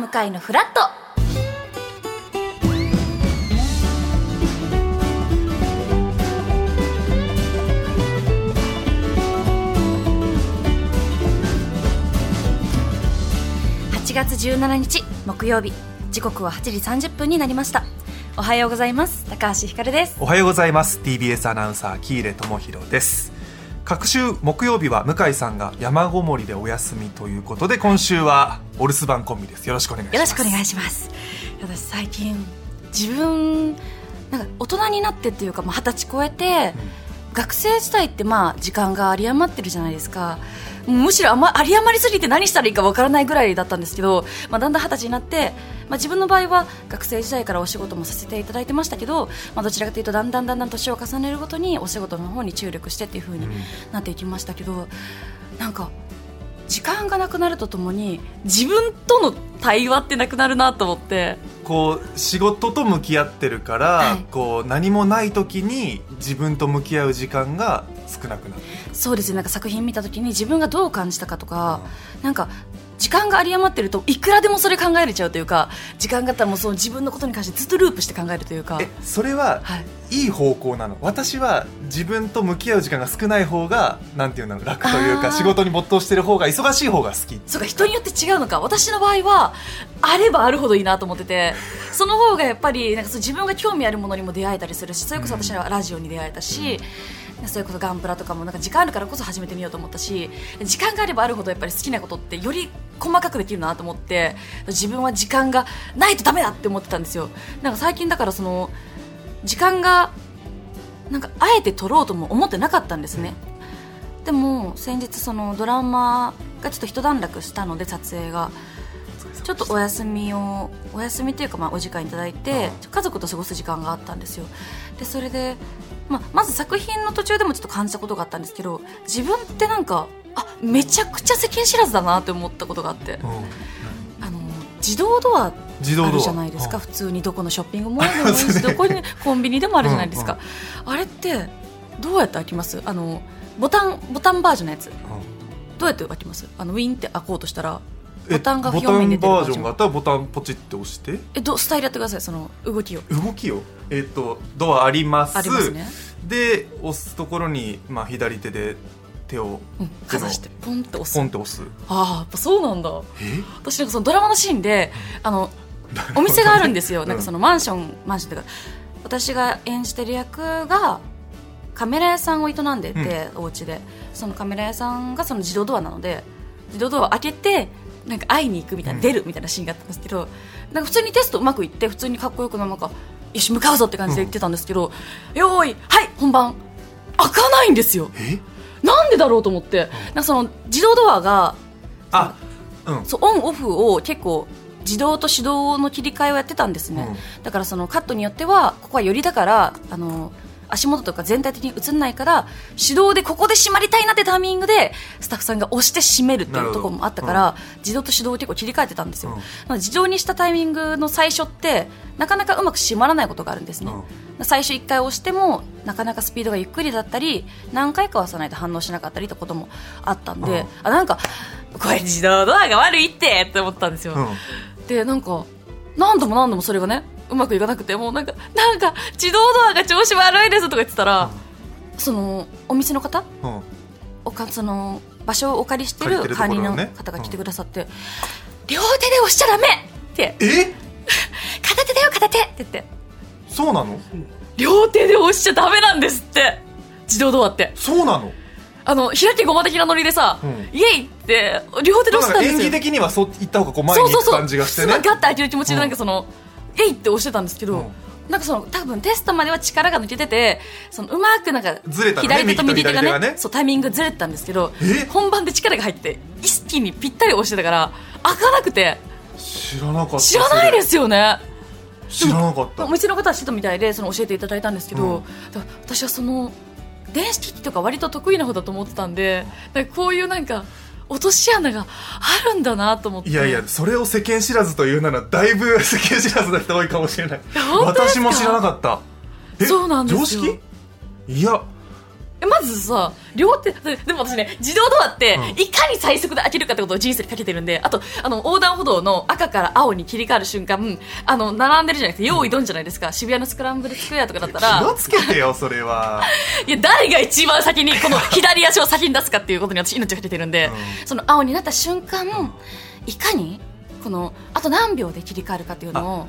向かいのフラット。8月17日木曜日。時刻は8時30分になりました。おはようございます。高橋ひかるです。おはようございます。TBS アナウンサー喜入智弘です。各週木曜日は向井さんが山ごもりでお休みということで今週はお留守番コンビです。よろしくお願いします。よろしくお願いします。私最近自分なんか大人になってっていうか二十、歳超えて、うん、学生時代ってまあ時間が有り余ってるじゃないですか。むしろあま有り余りすぎて何したらいいかわからないぐらいだったんですけど、まあ、だんだん二十歳になって、まあ、自分の場合は学生時代からお仕事もさせていただいてましたけど、まあ、どちらかというとだんだんだんだん年を重ねるごとにお仕事の方に注力してっていう風になっていきましたけど、うん、なんか時間がなくなるとともに自分との対話ってなくなるなと思って。こう仕事と向き合ってるから、はい、こう何もない時に自分と向き合う時間が少なくなる。そうですね。なんか作品見た時に自分がどう感じたかとか、うん、なんか時間が有り余ってるといくらでもそれ考えれちゃうというか時間があったらもうその自分のことに関してずっとループして考えるというか。えそれは、はい、いい方向なの？私は自分と向き合う時間が少ない方がなんていうの楽というか仕事に没頭してる方が忙しい方が好き。そうか人によって違うのか。私の場合はあればあるほどいいなと思ってて。その方がやっぱりなんかそう自分が興味あるものにも出会えたりするしそれこそ私はラジオに出会えたし、うんそれこそガンプラとかもなんか時間あるからこそ始めてみようと思ったし時間があればあるほどやっぱり好きなことってより細かくできるなと思って自分は時間がないとダメだって思ってたんですよ。なんか最近だからその時間がなんかあえて撮ろうとも思ってなかったんですね。でも先日そのドラマがちょっと一段落したので撮影が。ちょっとお休みをお休みというかまあお時間いただいて家族と過ごす時間があったんですよ。でそれでまあ、まず作品の途中でもちょっと感じたことがあったんですけど自分ってなんかあめちゃくちゃ世間知らずだなって思ったことがあって、うん、あの自動ドアあるじゃないですか、普通にどこのショッピングモール でもいいしどこにコンビニでもあるじゃないですか、うんうん、あれってどうやって開きます？あのボタンボタンバージョンのやつ、うん、どうやって開きます？あのウィンって開こうとしたらボタンが表面に出てるバージョンがあったらボタンポチって押して？えどスタイルやってください。その動きを。動きを？えっ、ー、とドアあります。ますね。で押すところに、まあ、左手で手を、うん、かざしてポンって押す。ポンって押す。ああやっぱそうなんだ。私なんかそのドラマのシーンであのお店があるんですよ、なんかそのマンションマンションというか私が演じてる役がカメラ屋さんを営んでて、うん、お家で。そのカメラ屋さんがその自動ドアなので自動ドアを開けてなんか会いに行くみたいな、出るみたいなシーンがあったんですけどなんか普通にテストうまくいって普通にかっこよくなんかよし向かうぞって感じで言ってたんですけど、うん、よーいはい本番。開かないんですよ。なんでだろうと思って、うん、なんかその自動ドアがあ、うん、そうオンオフを結構自動と手動の切り替えをやってたんですね、うん、だからそのカットによってはここは寄りだからあの足元とか全体的に映らないから手動でここで閉まりたいなってタイミングでスタッフさんが押して閉めるっていうところもあったから、うん、自動と手動を結構切り替えてたんですよ、うん、自動にしたタイミングの最初ってなかなかうまく閉まらないことがあるんですね、うん、最初1回押してもなかなかスピードがゆっくりだったり何回か押さないと反応しなかったりってこともあったんで、あなんかこれ自動ドアが悪いってって思ったんですよ、でなんか何度も何度もそれがねうまくいかなくてもうなんかなんか自動ドアが調子悪いですとか言ってたら、うん、そのお店の方、うん、おかその場所をお借りしてる管理の方が来てくださって、ねうん、両手で押しちゃダメって。え？片手だよ片手って言って。そうなの？両手で押しちゃダメなんですって。自動ドアって。そうなの？あの開きごま的なノリでさ、うん、イエイって両手で押してたんですよ。演技的にはそういった方がこう前に行く感じがしてね。そうそうそう。ガッて開ける気持ちでなんかその、うんえいって押してたんですけど、うん、なんかその多分テストまでは力が抜けててそのうまくなんか左手と右手がね、ね、そうタイミングずれてたんですけど本番で力が入って一気にぴったり押してたから開かなくて。知らなかった知らないですよね。知らなかった。お店の方は知ったみたいでその教えていただいたんですけど、うん、私はその電子機器とか割と得意な方だと思ってたんでこういうなんか落とし穴があるんだなと思って。いやいやそれを世間知らずというならだいぶ 世間知らずな人多いかもしれない。私も知らなかった。そうなんです常識？いやえまずさ両手ででも私ね自動ドアって、うん。いかに最速で開けるかってことを人生にかけてるんであとあの横断歩道の赤から青に切り替わる瞬間あの並んでるじゃなくて用意どんじゃないですか、渋谷のスクランブルスクエアとかだった気をらつけてよそれは。いや誰が一番先にこの左足を先に出すかっていうことに私命がかけてるんで、うん。その青になった瞬間いかにこのあと何秒で切り替わるかっていうのを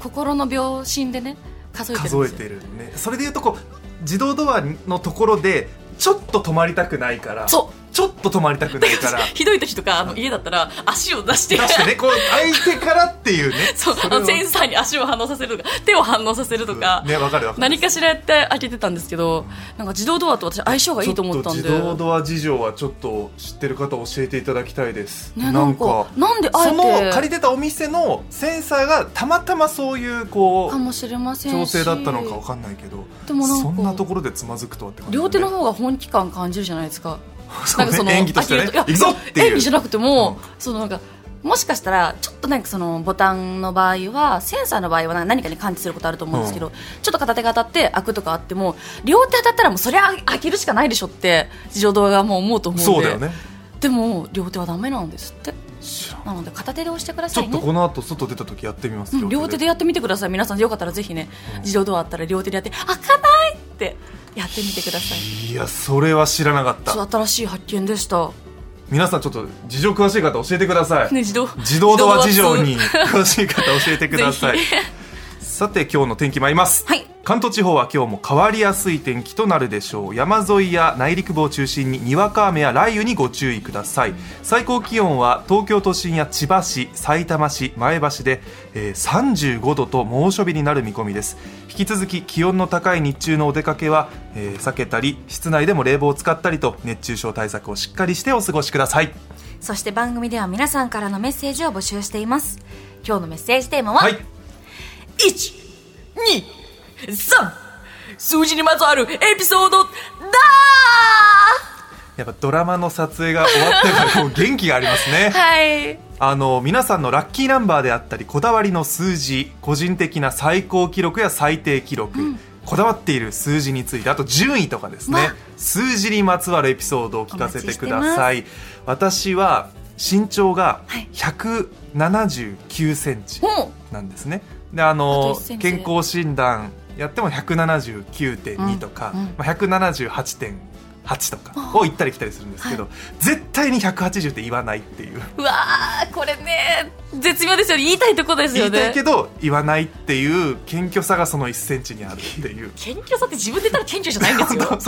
心の秒針でね数えてるんですよ。数えてるね。それでいうとこう自動ドアのところでちょっと止まりたくないから。そう。ちょっと止まりたくないから。ひどい時とかあの家だったら足を出して。出してね。こう相手からっていうね。そうあのセンサーに足を反応させるとか手を反応させるとか、ねわかるわかる。何かしらやって開けてたんですけどなんか自動ドアと私相性がいいと思ったんで。ちょっと自動ドア事情はちょっと知ってる方教えていただきたいです、ね、なんかなんであえその借りててたお店のセンサーがたまたまそういうこうかもしれませんし。調整だったのかわかんないけどでもなんかそんなところでつまずくとはって感じだね。両手の方が本気感感じるじゃないですか なんかその演技としてね。行くぞって演技じゃなくても、うん。そのなんかもしかしたらちょっとなんかそのボタンの場合はセンサーの場合は何かに感知することあると思うんですけど、ちょっと片手が当たって開くとかあっても両手当たったらもうそれは開けるしかないでしょって自動ドアがもう思うと思うんで。そうだよね。でも両手はダメなんですって。なので片手で押してくだちさいね。ょっとこの後外出た時やってみます、うん。両手でやってみてください。皆さんよかったらぜひね、うん。自動ドアあったら両手でやって開かないってやってみてください。いやそれは知らなかった。新しい発見でした。皆さんちょっと事情詳しい方教えてください、ね自動自動ドア事情に詳しい方教えてくださいさて今日の天気参ります。はい。関東地方は今日も変わりやすい天気となるでしょう。山沿いや内陸部を中心ににわか雨や雷雨にご注意ください。最高気温は東京都心や千葉市埼玉市前橋で、えー35度と猛暑日になる見込みです。引き続き気温の高い日中のお出かけは、えー避けたり室内でも冷房を使ったりと熱中症対策をしっかりしてお過ごしください。そして番組では皆さんからのメッセージを募集しています。今日のメッセージテーマは、はい123数字にまつわるエピソードだやっぱドラマの撮影が終わってから こう元気がありますね。ーはい。あの皆さんのラッキーナンバーであったりこだわりの数字個人的な最高記録や最低記録、こだわっている数字についてあと順位とかですね、まあ数字にまつわるエピソードを聞かせてください。私は身長がはい。179センチほなんですねでああのと1センチ健康診断やっても179.2とか、うんうん。まあ、178.8とかを行ったり来たりするんですけど、絶対に180って言わないっていう。ううわーこれね絶妙ですよね。言いたいとこです言いたいよねけど言わないっていう謙虚さがその1センチにあるっていう。謙虚さって自分で言ったら謙虚じゃないんですよ。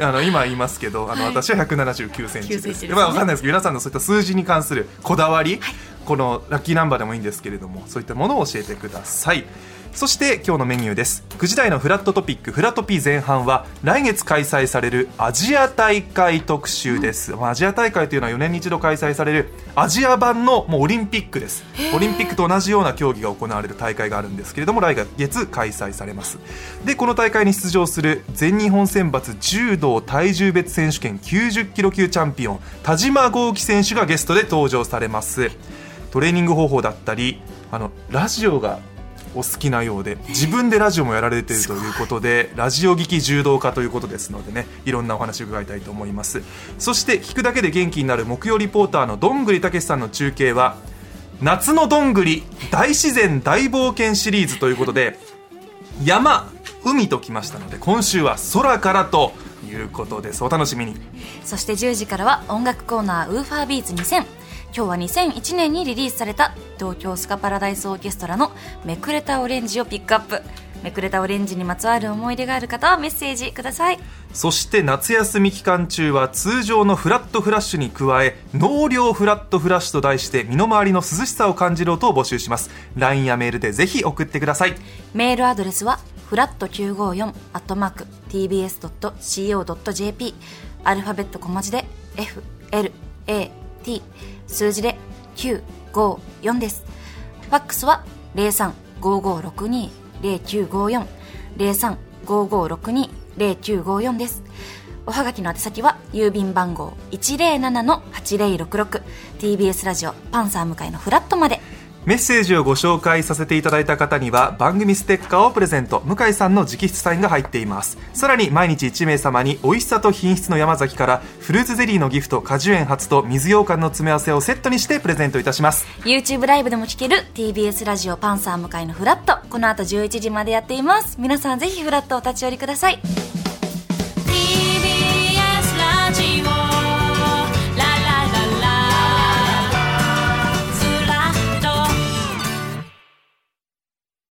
あの今言いますけどあの、はい。私は179センチ9です。センチですね。まあ、わかんないですけど皆さんのそういった数字に関するこだわり、このラッキーナンバーでもいいんですけれどもそういったものを教えてください。そして今日のメニューです。9時台のフラットトピックフラトピー前半は来月開催されるアジア大会特集です、まあアジア大会というのは4年に一度開催されるアジア版のもうオリンピックです。オリンピックと同じような競技が行われる大会があるんですけれども来月開催されます。でこの大会に出場する全日本選抜柔道体重別選手権90キロ級チャンピオン田島豪輝選手がゲストで登場されますトレーニング方法だったりあのラジオがお好きなようで自分でラジオもやられているということでラジオ劇柔道家ということですのでねいろんなお話を伺いたいと思います。そして聞くだけで元気になる木曜リポーターのどんぐりたけしさんの中継は夏のどんぐり大自然大冒険シリーズということで山海ときましたので今週は空からということです。お楽しみに。そして10時からは音楽コーナーウーファービーツ2000今日は2001年にリリースされた東京スカパラダイスオーケストラのめくれたオレンジをピックアップ。めくれたオレンジにまつわる思い出がある方はメッセージください。そして夏休み期間中は通常のフラットフラッシュに加え納涼フラットフラッシュと題して身の回りの涼しさを感じる音を募集します。LINE やメールでぜひ送ってください。メールアドレスはフラット954アットマーク tbs.co.jp アルファベット小文字で FLAT 数字で954です。ファックスは0355620954 0355620954です。おはがきの宛先は郵便番号 107-8066TBS ラジオパンサー向かいのフラットまで。メッセージをご紹介させていただいた方には番組ステッカーをプレゼント。向井さんの直筆サインが入っています。さらに毎日1名様に美味しさと品質の山崎からフルーツゼリーのギフト果樹園初と水羊羹の詰め合わせをセットにしてプレゼントいたします。YouTube ライブでも聴ける TBS ラジオパンサー向井のフラット。この後11時までやっています。皆さんぜひフラットお立ち寄りください。